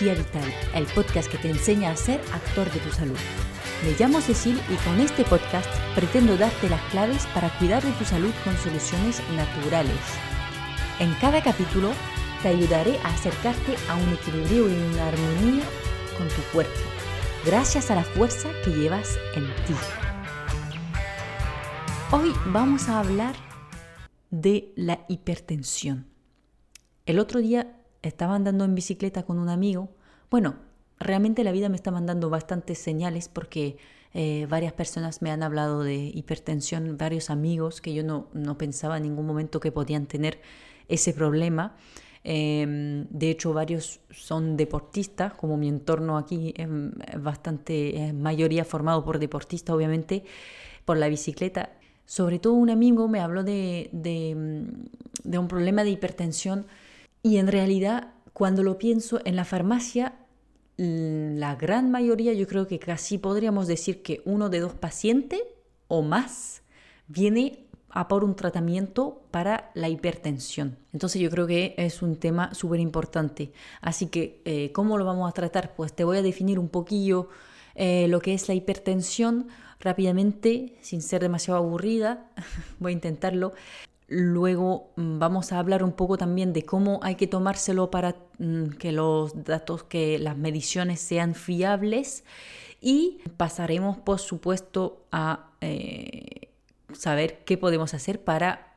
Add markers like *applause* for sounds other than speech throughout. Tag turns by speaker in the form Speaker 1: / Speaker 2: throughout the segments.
Speaker 1: Vital, el podcast que te enseña a ser actor de tu salud. Me llamo Cecil y con este podcast pretendo darte las claves para cuidar de tu salud con soluciones naturales. En cada capítulo te ayudaré a acercarte a un equilibrio y una armonía con tu cuerpo, gracias a la fuerza que llevas en ti. Hoy vamos a hablar de la hipertensión. El otro día estaba andando en bicicleta con un amigo. Bueno, realmente la vida me está mandando bastantes señales porque eh, varias personas me han hablado de hipertensión, varios amigos que yo no, no pensaba en ningún momento que podían tener ese problema. Em, de hecho, varios son deportistas, como mi entorno aquí es bastante, mayoría formado por deportistas, obviamente, por la bicicleta. Sobre todo un amigo me habló de, de, de un problema de hipertensión y en realidad, cuando lo pienso en la farmacia, la gran mayoría, yo creo que casi podríamos decir que uno de dos pacientes o más viene a por un tratamiento para la hipertensión. Entonces yo creo que es un tema súper importante. Así que, eh, ¿cómo lo vamos a tratar? Pues te voy a definir un poquillo eh, lo que es la hipertensión rápidamente, sin ser demasiado aburrida. *laughs* voy a intentarlo. Luego mm, vamos a hablar un poco también de cómo hay que tomárselo para mm, que los datos, que las mediciones sean fiables y pasaremos por supuesto a eh, saber qué podemos hacer para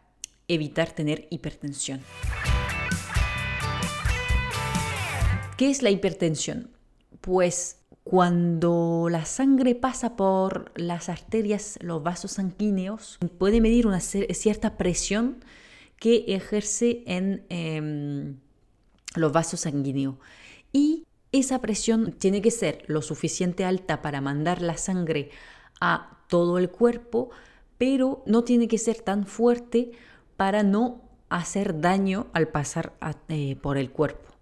Speaker 1: evitar tener hipertensión. ¿Qué es la hipertensión? Pues cuando la sangre pasa por las arterias, los vasos sanguíneos, puede medir una cierta presión que ejerce en em, los vasos sanguíneos. Y esa presión tiene que ser lo suficiente alta para mandar la sangre a todo el cuerpo, pero no tiene que ser tan fuerte para no hacer daño al pasar eh, por el cuerpo.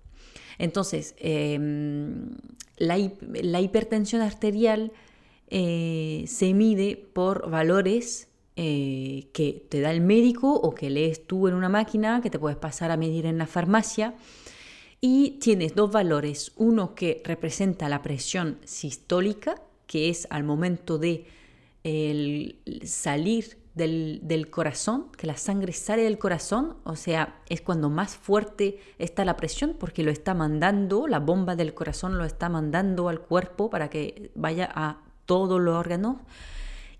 Speaker 1: Entonces, em, la, hipertensión arterial eh, se mide por valores eh, que te da el médico o que lees tú en una máquina que te puedes pasar a medir en la farmacia. Y tienes dos valores, uno que representa la presión sistólica, que es al momento de salir del, corazón, que la sangre sale del corazón, o sea, es cuando más fuerte está la presión porque lo está mandando, la bomba del corazón lo está mandando al cuerpo para que vaya a todos los órganos.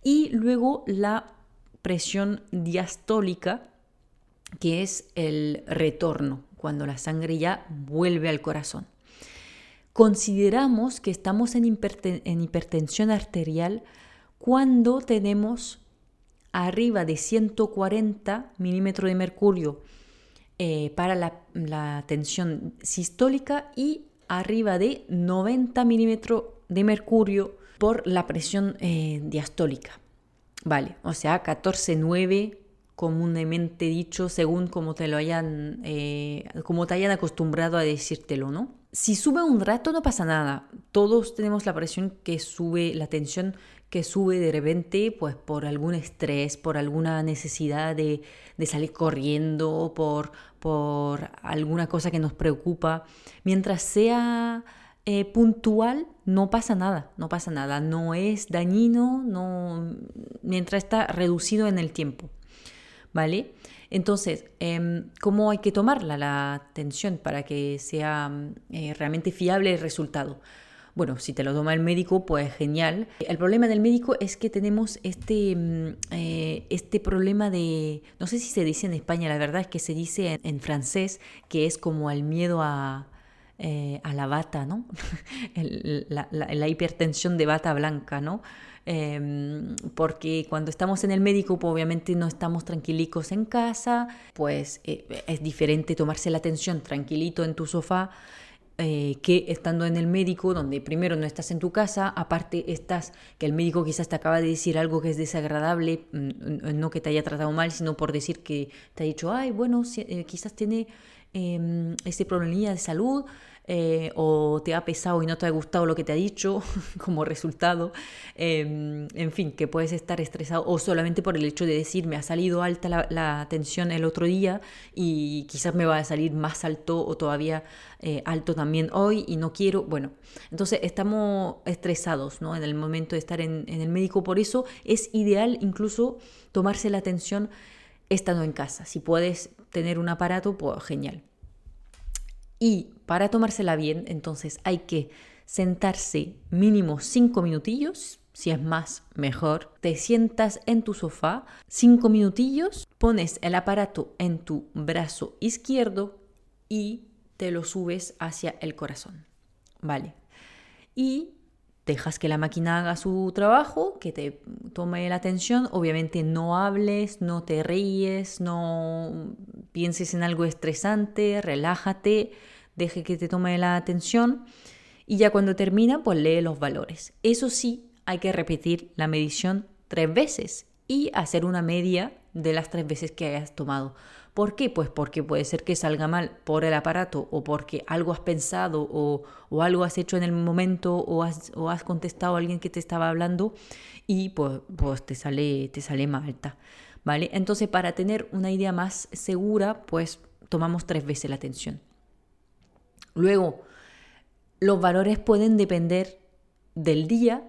Speaker 1: Y luego la presión diastólica, que es el retorno, cuando la sangre ya vuelve al corazón. Consideramos que estamos en, en hipertensión arterial cuando tenemos arriba de 140 milímetros de mercurio eh, para la, tensión sistólica y arriba de 90 milímetros de mercurio por la presión eh, diastólica. Vale, o sea, 14,9 comúnmente dicho según como te lo hayan, eh, te hayan acostumbrado a decírtelo, ¿no? Si sube un rato no pasa nada. Todos tenemos la presión que sube, la tensión que sube de repente, pues por algún estrés, por alguna necesidad de, salir corriendo, por, por alguna cosa que nos preocupa. Mientras sea eh, puntual, no pasa nada, no pasa nada, no es dañino, no, mientras está reducido en el tiempo. ¿Vale? Entonces, em, ¿cómo hay que tomarla la tensión para que sea eh, realmente fiable el resultado? Bueno, si te lo toma el médico, pues genial. El problema del médico es que tenemos este, mm, eh, este problema de, no sé si se dice en España, la verdad es que se dice en, francés, que es como el miedo a, eh, a la bata, ¿no? *laughs* la, hipertensión de bata blanca, ¿no? Em, porque cuando estamos en el médico, pues obviamente no estamos tranquilicos en casa, pues eh, es diferente tomarse la atención tranquilito en tu sofá eh, que estando en el médico, donde primero no estás en tu casa, aparte estás, que el médico quizás te acaba de decir algo que es desagradable, mm, no que te haya tratado mal, sino por decir que te ha dicho, ay, bueno, eh, quizás tiene eh, ese problemilla de salud, eh, o te ha pesado y no te ha gustado lo que te ha dicho *laughs* como resultado, em, en fin, que puedes estar estresado o solamente por el hecho de decir me ha salido alta la, la tensión el otro día y quizás me va a salir más alto o todavía eh, alto también hoy y no quiero, bueno, entonces estamos estresados ¿no? en el momento de estar en, en el médico, por eso es ideal incluso tomarse la atención estando en casa. Si puedes tener un aparato, pues genial. Y para tomársela bien, entonces hay que sentarse mínimo cinco minutillos, si es más, mejor. Te sientas en tu sofá, cinco minutillos, pones el aparato en tu brazo izquierdo y te lo subes hacia el corazón. ¿Vale? Y dejas que la máquina haga su trabajo, que te tome la atención. Obviamente no hables, no te ríes, no pienses en algo estresante, relájate deje que te tome la atención y ya cuando termina, pues lee los valores. Eso sí, hay que repetir la medición tres veces y hacer una media de las tres veces que hayas tomado. ¿Por qué? Pues porque puede ser que salga mal por el aparato o porque algo has pensado o, algo has hecho en el momento o has, o has, contestado a alguien que te estaba hablando y pues, pues te, sale, te sale más alta. ¿Vale? Entonces para tener una idea más segura, pues tomamos tres veces la atención. Luego, los valores pueden depender del día,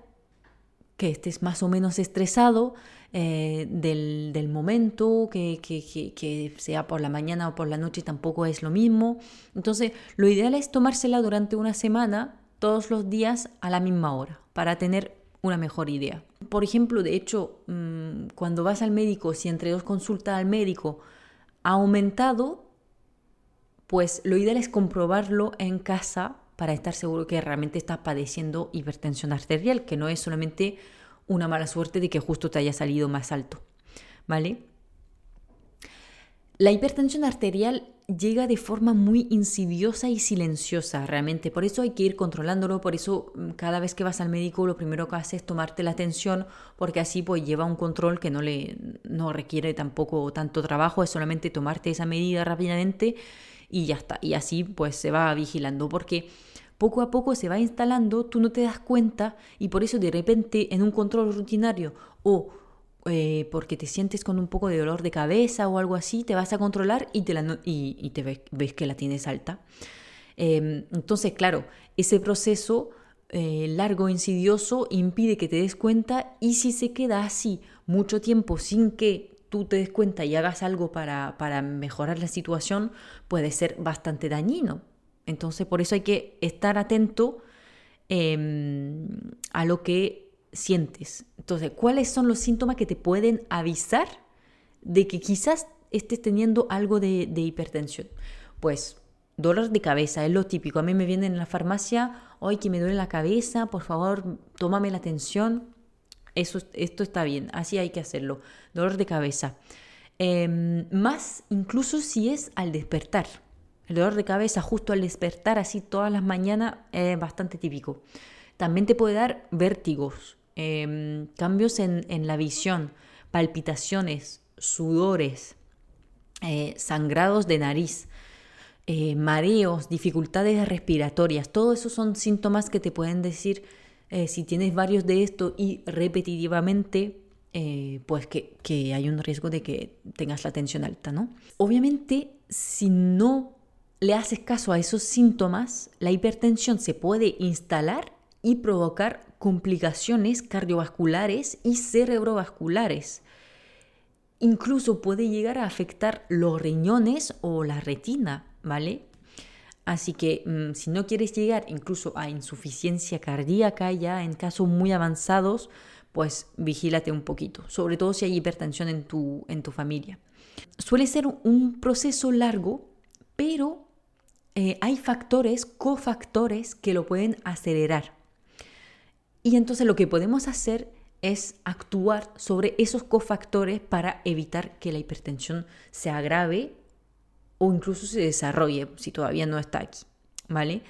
Speaker 1: que estés más o menos estresado, eh, del, momento, que, que, sea por la mañana o por la noche tampoco es lo mismo. Entonces, lo ideal es tomársela durante una semana, todos los días a la misma hora, para tener una mejor idea. Por ejemplo, de hecho, mm, cuando vas al médico, si entre dos consultas al médico ha aumentado, pues lo ideal es comprobarlo en casa para estar seguro que realmente estás padeciendo hipertensión arterial, que no es solamente una mala suerte de que justo te haya salido más alto. ¿Vale? La hipertensión arterial llega de forma muy insidiosa y silenciosa realmente, por eso hay que ir controlándolo, por eso mm, cada vez que vas al médico lo primero que haces es tomarte la atención, porque así pues lleva un control que no le no requiere tampoco tanto trabajo, es solamente tomarte esa medida rápidamente y ya está. Y así pues se va vigilando porque poco a poco se va instalando, tú no te das cuenta y por eso de repente en un control rutinario o eh, porque te sientes con un poco de dolor de cabeza o algo así, te vas a controlar y te, ves, que la tienes alta. Em, entonces, claro, ese proceso eh, largo, insidioso, impide que te des cuenta y si se queda así mucho tiempo sin que tú te des cuenta y hagas algo para, mejorar la situación, puede ser bastante dañino. Entonces, por eso hay que estar atento em, a lo que sientes. Entonces, ¿cuáles son los síntomas que te pueden avisar de que quizás estés teniendo algo de, hipertensión? Pues dolor de cabeza, es lo típico. A mí me vienen en la farmacia, hoy que me duele la cabeza, por favor, tómame la atención. Eso, esto está bien, así hay que hacerlo. Dolor de cabeza. Em, más incluso si es al despertar. El dolor de cabeza justo al despertar, así todas las mañanas, es bastante típico. También te puede dar vértigos, em, cambios en, la visión, palpitaciones, sudores, eh, sangrados de nariz, eh, mareos, dificultades respiratorias. Todos esos son síntomas que te pueden decir eh, si tienes varios de estos y repetitivamente, pues que, que, hay un riesgo de que tengas la tensión alta, ¿no? Obviamente, si no le haces caso a esos síntomas, la hipertensión se puede instalar y provocar complicaciones cardiovasculares y cerebrovasculares. Incluso puede llegar a afectar los riñones o la retina, ¿vale? Así que mm, si no quieres llegar incluso a insuficiencia cardíaca ya en casos muy avanzados, pues vigílate un poquito, sobre todo si hay hipertensión en tu, en tu familia. Suele ser un proceso largo, pero eh, hay factores, cofactores que lo pueden acelerar. Y entonces lo que podemos hacer es actuar sobre esos cofactores para evitar que la hipertensión se agrave o incluso se desarrolle si todavía no está aquí, ¿vale?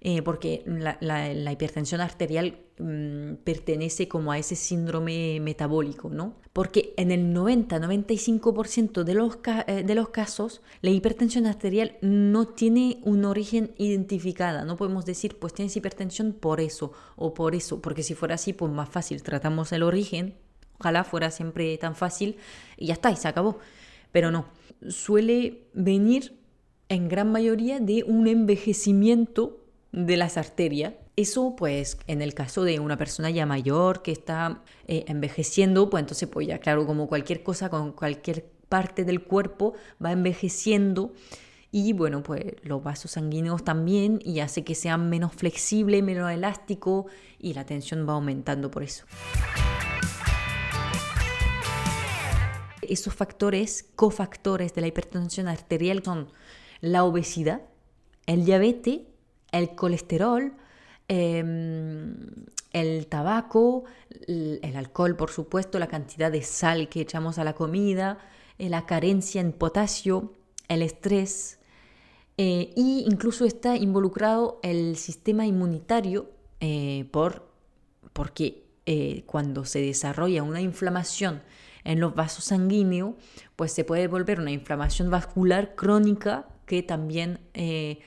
Speaker 1: Eh, porque la, hipertensión arterial mm, pertenece como a ese síndrome metabólico, ¿no? Porque en el 90-95% de los, eh, de los casos la hipertensión arterial no tiene un origen identificada, no podemos decir pues tienes hipertensión por eso o por eso, porque si fuera así pues más fácil, tratamos el origen, ojalá fuera siempre tan fácil y ya está, y se acabó, pero no, suele venir en gran mayoría de un envejecimiento de las arterias. Eso, pues, en el caso de una persona ya mayor que está eh, envejeciendo, pues entonces, pues ya claro, como cualquier cosa, con cualquier parte del cuerpo va envejeciendo y bueno, pues los vasos sanguíneos también y hace que sean menos flexibles, menos elásticos y la tensión va aumentando por eso. Esos factores, cofactores de la hipertensión arterial son la obesidad, el diabetes el colesterol, em, el tabaco, el, alcohol, por supuesto, la cantidad de sal que echamos a la comida, eh, la carencia en potasio, el estrés, e incluso está involucrado el sistema inmunitario eh, por, porque cuando se desarrolla una inflamación en los vasos sanguíneos, pues se puede volver una inflamación vascular crónica que también eh,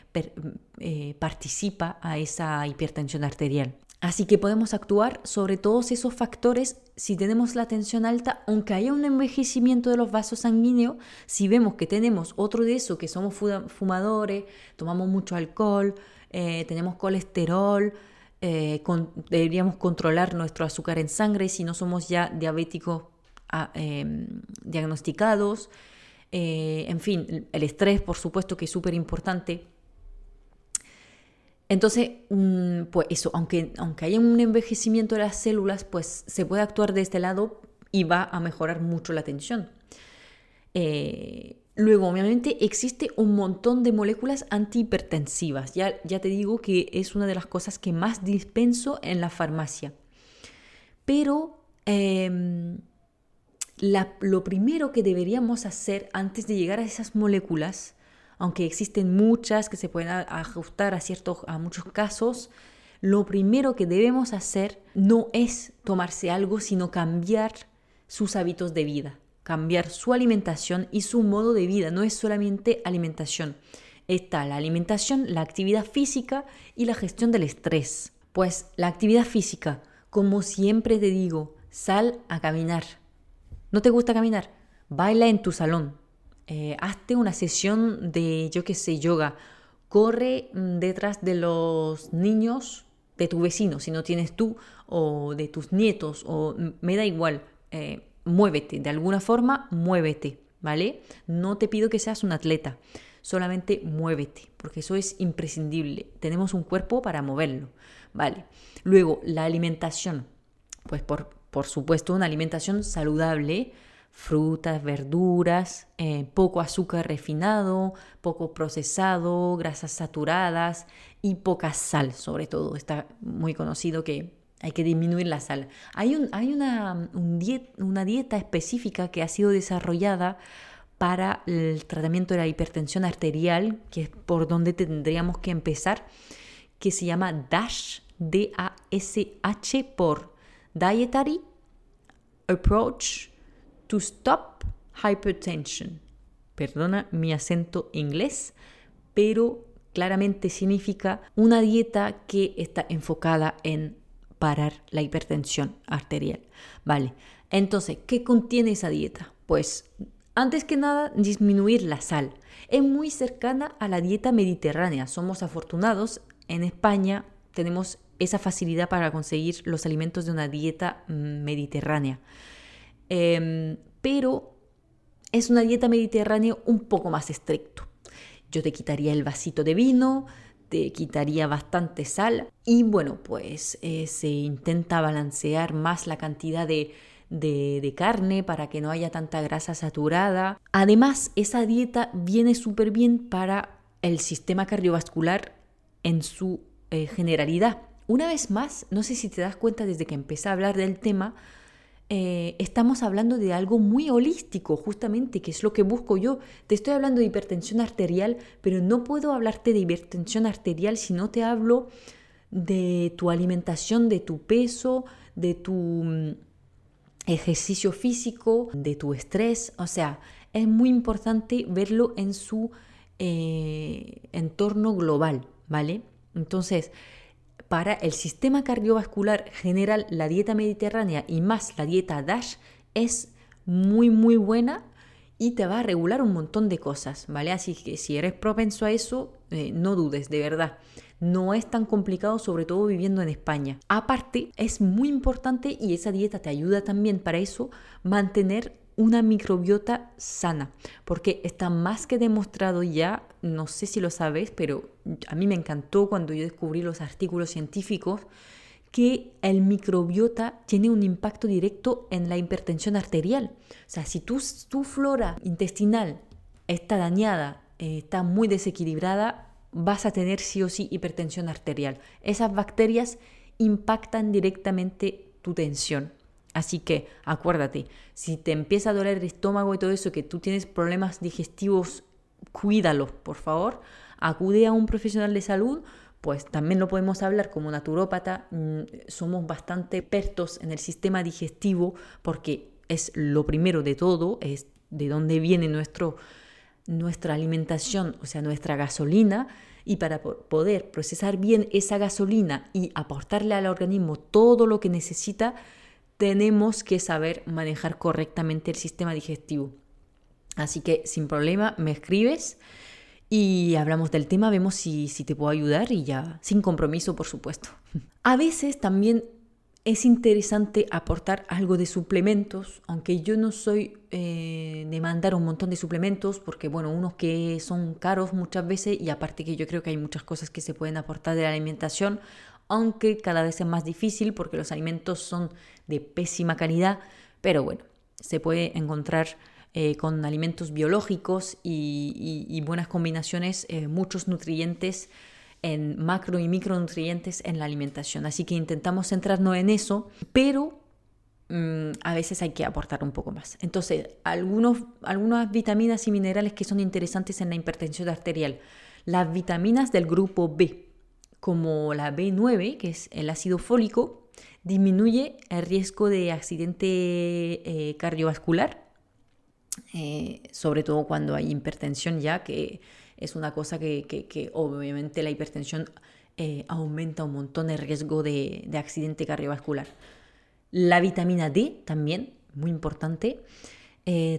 Speaker 1: eh, participa a esa hipertensión arterial. Así que podemos actuar sobre todos esos factores si tenemos la tensión alta, aunque haya un envejecimiento de los vasos sanguíneos, si vemos que tenemos otro de eso, que somos fumadores, tomamos mucho alcohol, eh, tenemos colesterol, deberíamos controlar nuestro azúcar en sangre si no somos ya diabéticos ah, em, diagnosticados, eh, en fin, el estrés, por supuesto, que es súper importante. Entonces, mm, pues eso, aunque, aunque haya un envejecimiento de las células, pues se puede actuar de este lado y va a mejorar mucho la tensión. Eh, luego, obviamente, existe un montón de moléculas antihipertensivas. Ya, ya te digo que es una de las cosas que más dispenso en la farmacia. Pero lo primero que deberíamos hacer antes de llegar a esas moléculas, aunque existen muchas que se pueden ajustar a, ciertos, a muchos casos, lo primero que debemos hacer no es tomarse algo, sino cambiar sus hábitos de vida, cambiar su alimentación y su modo de vida. No es solamente alimentación. Está la alimentación, la actividad física y la gestión del estrés. Pues la actividad física, como siempre te digo, sal a caminar ¿No te gusta caminar? Baila en tu salón. Eh, hazte una sesión de, yo qué sé, yoga. Corre mm, detrás de los niños de tu vecino, si no tienes tú, o de tus nietos, o me da igual. Eh, muévete, de alguna forma, muévete, ¿vale? No te pido que seas un atleta, solamente muévete, porque eso es imprescindible. Tenemos un cuerpo para moverlo, ¿vale? Luego, la alimentación. Pues por, por supuesto, una alimentación saludable, frutas, verduras, eh, poco azúcar refinado, poco procesado, grasas saturadas y poca sal, sobre todo. Está muy conocido que hay que disminuir la sal. Hay, un, hay una, una dieta específica que ha sido desarrollada para el tratamiento de la hipertensión arterial, que es por donde tendríamos que empezar, que se llama DASH, D-A-S-H por Dietary Approach to Stop Hypertension. Perdona mi acento inglés, pero claramente significa una dieta que está enfocada en parar la hipertensión arterial. Vale, entonces, ¿qué contiene esa dieta? Pues, antes que nada, disminuir la sal. Es muy cercana a la dieta mediterránea. Somos afortunados. En España tenemos esa facilidad para conseguir los alimentos de una dieta mm, mediterránea. Em, pero es una dieta mediterránea un poco más estricto. Yo te quitaría el vasito de vino, te quitaría bastante sal y bueno, pues eh, se intenta balancear más la cantidad de, de, carne para que no haya tanta grasa saturada. Además, esa dieta viene súper bien para el sistema cardiovascular en su eh, generalidad una vez más, no sé si te das cuenta desde que empecé a hablar del tema, eh, estamos hablando de algo muy holístico, justamente, que es lo que busco yo. Te estoy hablando de hipertensión arterial, pero no puedo hablarte de hipertensión arterial si no te hablo de tu alimentación, de tu peso, de tu mm, ejercicio físico, de tu estrés. O sea, es muy importante verlo en su eh, entorno global, ¿vale? Entonces, para el sistema cardiovascular general, la dieta mediterránea y más la dieta DASH es muy, muy buena y te va a regular un montón de cosas, ¿vale? Así que si eres propenso a eso, eh, no dudes, de verdad. No es tan complicado, sobre todo viviendo en España. Aparte, es muy importante y esa dieta te ayuda también para eso, mantener una microbiota sana, porque está más que demostrado ya, no sé si lo sabes, pero a mí me encantó cuando yo descubrí los artículos científicos que el microbiota tiene un impacto directo en la hipertensión arterial. O sea, si tu, tu flora intestinal está dañada, eh, está muy desequilibrada, vas a tener sí o sí hipertensión arterial. Esas bacterias impactan directamente tu tensión. Así que acuérdate, si te empieza a doler el estómago y todo eso, que tú tienes problemas digestivos, cuídalos, por favor. Acude a un profesional de salud, pues también lo podemos hablar como naturópata. Mm, somos bastante expertos en el sistema digestivo porque es lo primero de todo, es de dónde viene nuestro, nuestra alimentación, o sea, nuestra gasolina. Y para poder procesar bien esa gasolina y aportarle al organismo todo lo que necesita, tenemos que saber manejar correctamente el sistema digestivo. Así que sin problema me escribes y hablamos del tema, vemos si, te puedo ayudar y ya, sin compromiso por supuesto. *laughs* A veces también es interesante aportar algo de suplementos, aunque yo no soy eh, de mandar un montón de suplementos, porque bueno, unos que son caros muchas veces y aparte que yo creo que hay muchas cosas que se pueden aportar de la alimentación, aunque cada vez es más difícil porque los alimentos son de pésima calidad, pero bueno, se puede encontrar eh, con alimentos biológicos y, buenas combinaciones, eh, muchos nutrientes en macro y micronutrientes en la alimentación. Así que intentamos centrarnos en eso, pero mm, a veces hay que aportar un poco más. Entonces, algunos, algunas vitaminas y minerales que son interesantes en la hipertensión arterial. Las vitaminas del grupo B, como la B9, que es el ácido fólico, disminuye el riesgo de accidente eh, cardiovascular, eh, sobre todo cuando hay hipertensión ya, que es una cosa que, obviamente la hipertensión eh, aumenta un montón el riesgo de, accidente cardiovascular. La vitamina D también, muy importante.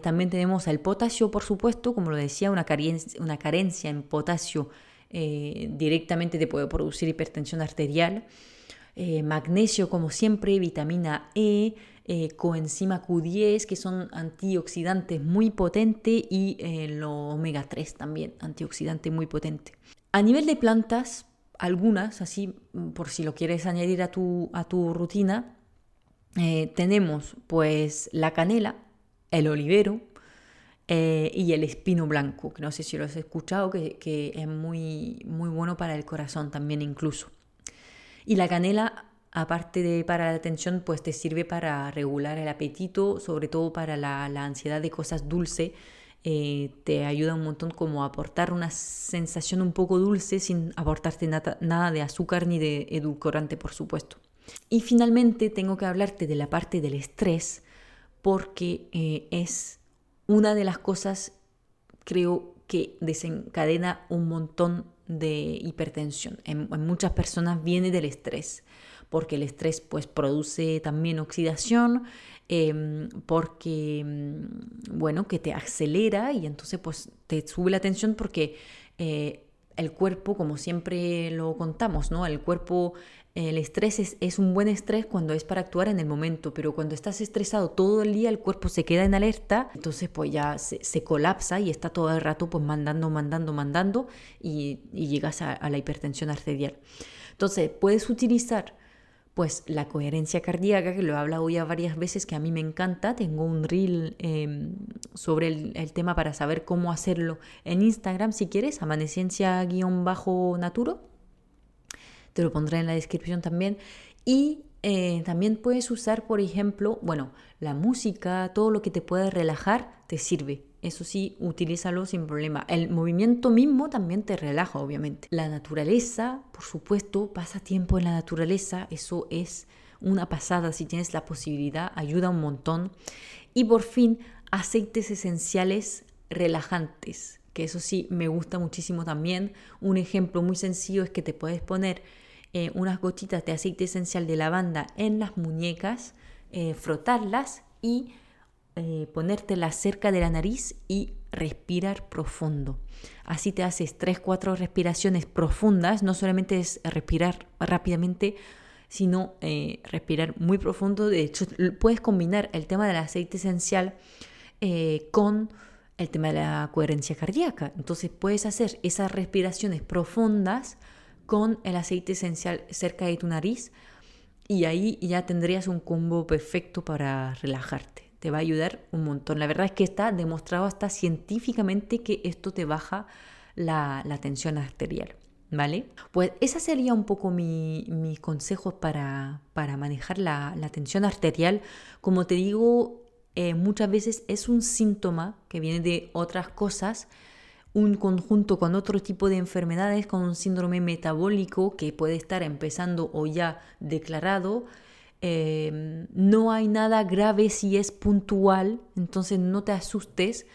Speaker 1: también tenemos el potasio, por supuesto, como lo decía, una una carencia en potasio eh, directamente te puede producir hipertensión arterial. Eh, magnesio, como siempre, vitamina E, eh, coenzima Q10, que son antioxidantes muy potentes, y el omega 3 también, antioxidante muy potente. A nivel de plantas, algunas, así por si lo quieres añadir a tu, a tu rutina, tenemos pues la canela, el olivero, eh, y el espino blanco, que no sé si lo has escuchado, que, es muy, muy bueno para el corazón también incluso. Y la canela, aparte de para la tensión, pues te sirve para regular el apetito, sobre todo para la, ansiedad de cosas dulces. Eh, te ayuda un montón como a aportar una sensación un poco dulce sin aportarte nada, de azúcar ni de edulcorante, por supuesto. Y finalmente tengo que hablarte de la parte del estrés porque eh, es una de las cosas creo que desencadena un montón de hipertensión. En, muchas personas viene del estrés, porque el estrés pues produce también oxidación, em, porque, mm, bueno, que te acelera y entonces pues te sube la tensión porque eh, el cuerpo, como siempre lo contamos, ¿no? El cuerpo el estrés es, un buen estrés cuando es para actuar en el momento, pero cuando estás estresado todo el día el cuerpo se queda en alerta, entonces pues ya se, colapsa y está todo el rato pues mandando, mandando, mandando y, llegas a, la hipertensión arterial. Entonces puedes utilizar pues la coherencia cardíaca, que lo he hablado ya varias veces, que a mí me encanta. Tengo un reel em, sobre el, el, tema para saber cómo hacerlo en Instagram, si quieres, amaneciencia-naturo te lo pondré en la descripción también. Y eh, también puedes usar, por ejemplo, bueno, la música, todo lo que te pueda relajar, te sirve. Eso sí, utilízalo sin problema. El movimiento mismo también te relaja, obviamente. La naturaleza, por supuesto, pasa tiempo en la naturaleza. Eso es una pasada. Si tienes la posibilidad, ayuda un montón. Y por fin, aceites esenciales relajantes, que eso sí me gusta muchísimo también. Un ejemplo muy sencillo es que te puedes poner eh, unas gotitas de aceite esencial de lavanda en las muñecas, eh, frotarlas y eh, ponértelas cerca de la nariz y respirar profundo. Así te haces 3-4 respiraciones profundas, no solamente es respirar rápidamente, sino respirar muy profundo. De hecho, puedes combinar el tema del aceite esencial con el tema de la coherencia cardíaca. Entonces puedes hacer esas respiraciones profundas con el aceite esencial cerca de tu nariz y ahí ya tendrías un combo perfecto para relajarte. Te va a ayudar un montón. La verdad es que está demostrado hasta científicamente que esto te baja la, tensión arterial. ¿Vale? Pues esa sería un poco mi, mis consejos para, para manejar la, la, tensión arterial. Como te digo, eh, muchas veces es un síntoma que viene de otras cosas un conjunto con otro tipo de enfermedades, con un síndrome metabólico que puede estar empezando o ya declarado. Em, no hay nada grave si es puntual, entonces no te asustes,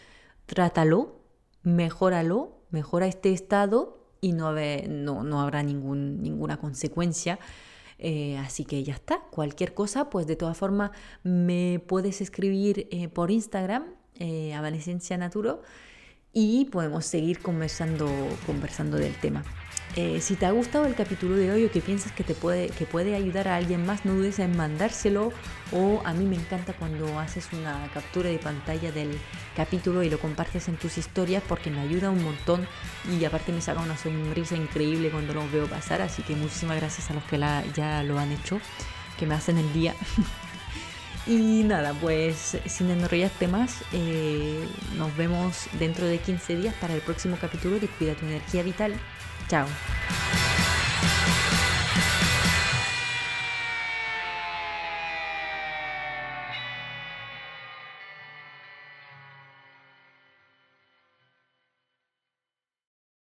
Speaker 1: trátalo, mejóralo, mejora este estado y no, no, no habrá ningún, ninguna consecuencia. Eh, así que ya está, cualquier cosa, pues de todas formas me puedes escribir eh, por Instagram, eh, a Valencia Naturo, y podemos seguir conversando, conversando del tema. Eh, si te ha gustado el capítulo de hoy o que piensas que te puede, que puede ayudar a alguien más, no dudes en mandárselo. O a mí me encanta cuando haces una captura de pantalla del capítulo y lo compartes en tus historias porque me ayuda un montón y aparte me saca una sonrisa increíble cuando lo veo pasar. Así que muchísimas gracias a los que ya lo han hecho, que me hacen el día. *laughs* Y nada, pues sin enrollarte más, eh, nos vemos dentro de 15 días para el próximo capítulo de Cuida tu energía vital. Chao.